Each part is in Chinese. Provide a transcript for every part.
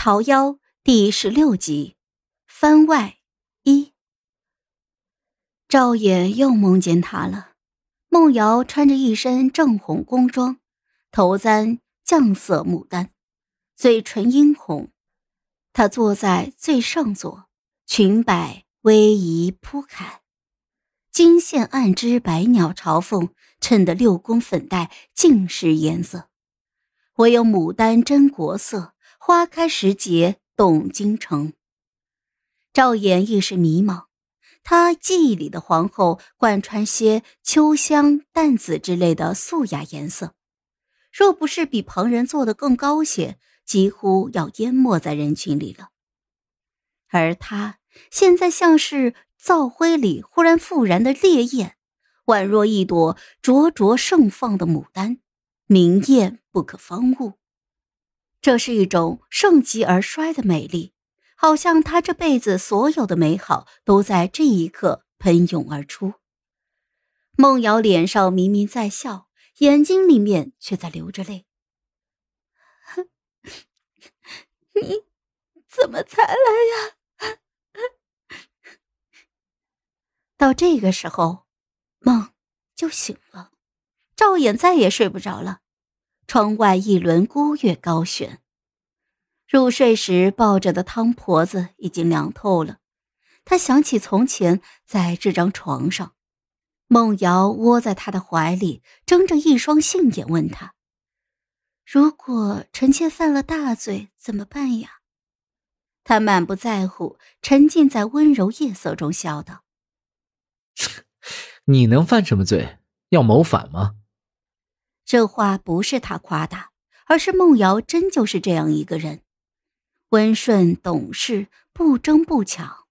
桃夭第十六集，番外一。赵衍又梦见他了。梦瑶穿着一身正红宫装，头簪绛色牡丹，嘴唇殷红。她坐在最上座，裙摆逶迤铺开，金线暗织百鸟朝凤，衬得六宫粉黛尽是颜色，唯有牡丹真国色。花开时节动京城。赵衍一时迷茫，他记忆里的皇后贯穿些秋香、淡紫之类的素雅颜色，若不是比旁人做的更高些，几乎要淹没在人群里了。而他现在像是灶灰里忽然复燃的烈焰，宛若一朵灼灼盛放的牡丹，明艳不可方物。这是一种盛极而衰的美丽，好像他这辈子所有的美好都在这一刻喷涌而出。梦瑶脸上明明在笑，眼睛里面却在流着泪。你怎么才来呀？到这个时候，梦就醒了，赵衍再也睡不着了。窗外一轮孤月高悬，入睡时抱着的汤婆子已经凉透了。他想起从前在这张床上，梦瑶窝在他的怀里，睁着一双杏眼问他：“如果臣妾犯了大罪，怎么办呀？”他满不在乎，沉浸在温柔夜色中，笑道：“你能犯什么罪？要谋反吗？”这话不是他夸大，而是孟瑶真就是这样一个人，温顺懂事，不争不抢。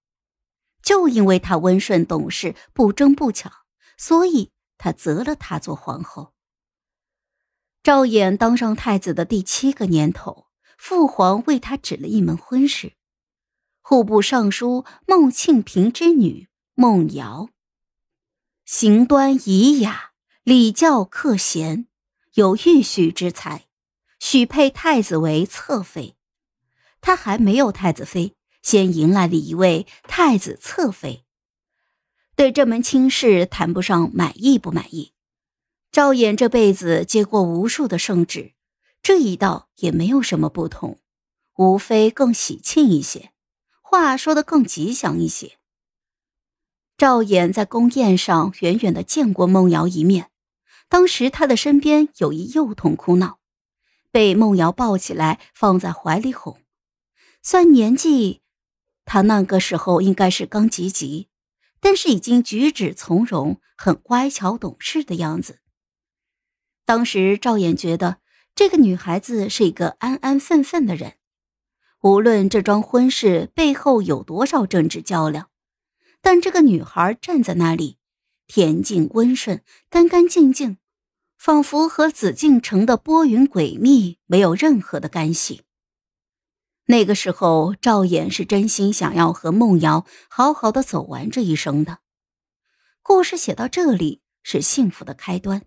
就因为他温顺懂事，不争不抢，所以他择了他做皇后。赵衍当上太子的第七个年头，父皇为他指了一门婚事，户部尚书孟庆平之女孟瑶，行端仪雅，礼教克贤。有玉婿之才，许配太子为侧妃。他还没有太子妃，先迎来了一位太子侧妃。对这门亲事谈不上满意不满意。赵衍这辈子接过无数的圣旨，这一道也没有什么不同，无非更喜庆一些，话说的更吉祥一些。赵衍在宫宴上远远的见过孟瑶一面。当时他的身边有一幼童哭闹，被梦瑶抱起来放在怀里哄。算年纪，他那个时候应该是刚及笄，但是已经举止从容，很乖巧懂事的样子。当时赵衍觉得这个女孩子是一个安安分分的人，无论这桩婚事背后有多少政治较量，但这个女孩站在那里。恬静温顺，干干净净，仿佛和紫禁城的波云诡秘没有任何的干系。那个时候，赵衍是真心想要和梦瑶好好的走完这一生的。故事写到这里是幸福的开端，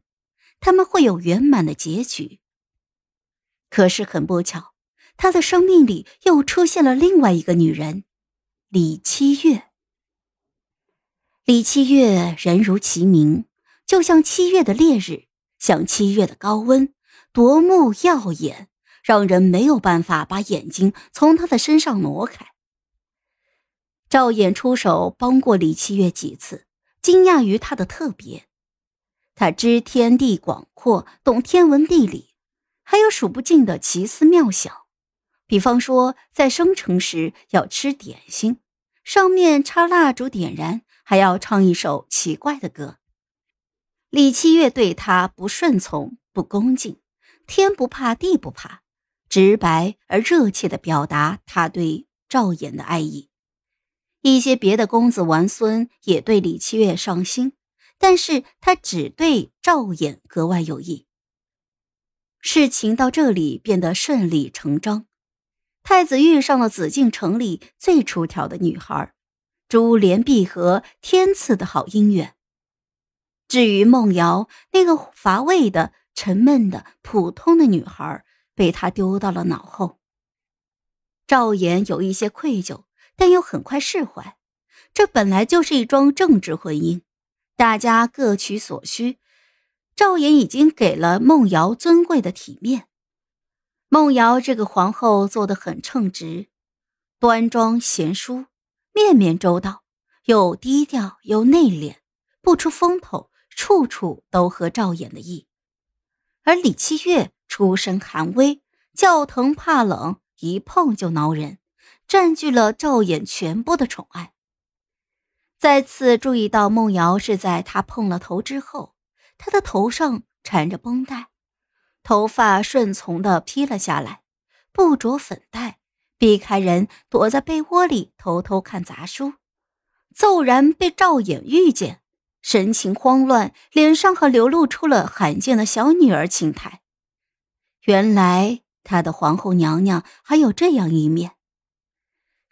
他们会有圆满的结局。可是很不巧，他的生命里又出现了另外一个女人，李七月。李七月人如其名，就像七月的烈日，像七月的高温，夺目耀眼，让人没有办法把眼睛从他的身上挪开。赵衍出手帮过李七月几次，惊讶于他的特别。他知天地广阔，懂天文地理，还有数不尽的奇思妙想。比方说，在生辰时要吃点心，上面插蜡烛点燃。还要唱一首奇怪的歌。李七月对他不顺从、不恭敬，天不怕地不怕，直白而热切地表达他对赵衍的爱意。一些别的公子王孙也对李七月上心，但是他只对赵衍格外有意。事情到这里变得顺理成章，太子遇上了紫禁城里最出挑的女孩。珠联璧合，天赐的好姻缘。至于梦瑶那个乏味的、沉闷的、普通的女孩，被他丢到了脑后。赵岩有一些愧疚，但又很快释怀。这本来就是一桩政治婚姻，大家各取所需。赵岩已经给了梦瑶尊贵的体面。梦瑶这个皇后做得很称职，端庄贤淑，面面周到，又低调又内敛，不出风头，处处都合赵衍的意。而李七月出身寒微，叫疼怕冷，一碰就挠人，占据了赵衍全部的宠爱。再次注意到梦瑶是在他碰了头之后，他的头上缠着绷带，头发顺从的披了下来，不着粉黛，避开人，躲在被窝里偷偷看杂书。骤然被赵衍遇见，神情慌乱，脸上还流露出了罕见的小女儿情态。原来他的皇后娘娘还有这样一面。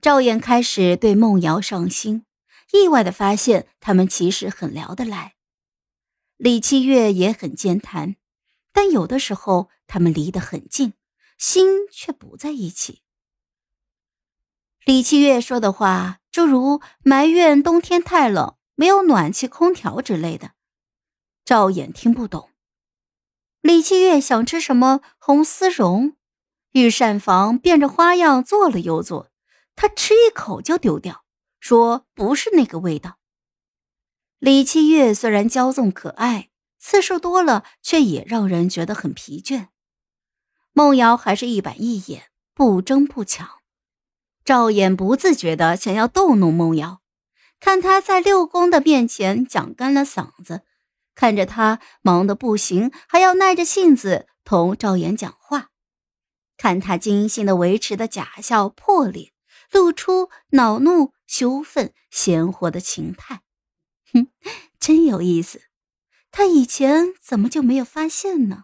赵衍开始对梦瑶上心。意外的发现，他们其实很聊得来。李七月也很健谈，但有的时候他们离得很近，心却不在一起。李七月说的话，诸如埋怨冬天太冷，没有暖气空调之类的，赵衍听不懂。李七月想吃什么红丝绒，御膳房变着花样做了又做，他吃一口就丢掉。说不是那个味道。李七月虽然骄纵可爱，次数多了，却也让人觉得很疲倦。梦瑶还是一板一眼，不争不抢。赵衍不自觉的想要逗弄孟瑶，看他在六宫的面前讲干了嗓子，看着他忙得不行，还要耐着性子同赵衍讲话，看他精心的维持的假笑破裂。露出恼怒、羞愤、鲜活的情态，哼，真有意思。他以前怎么就没有发现呢？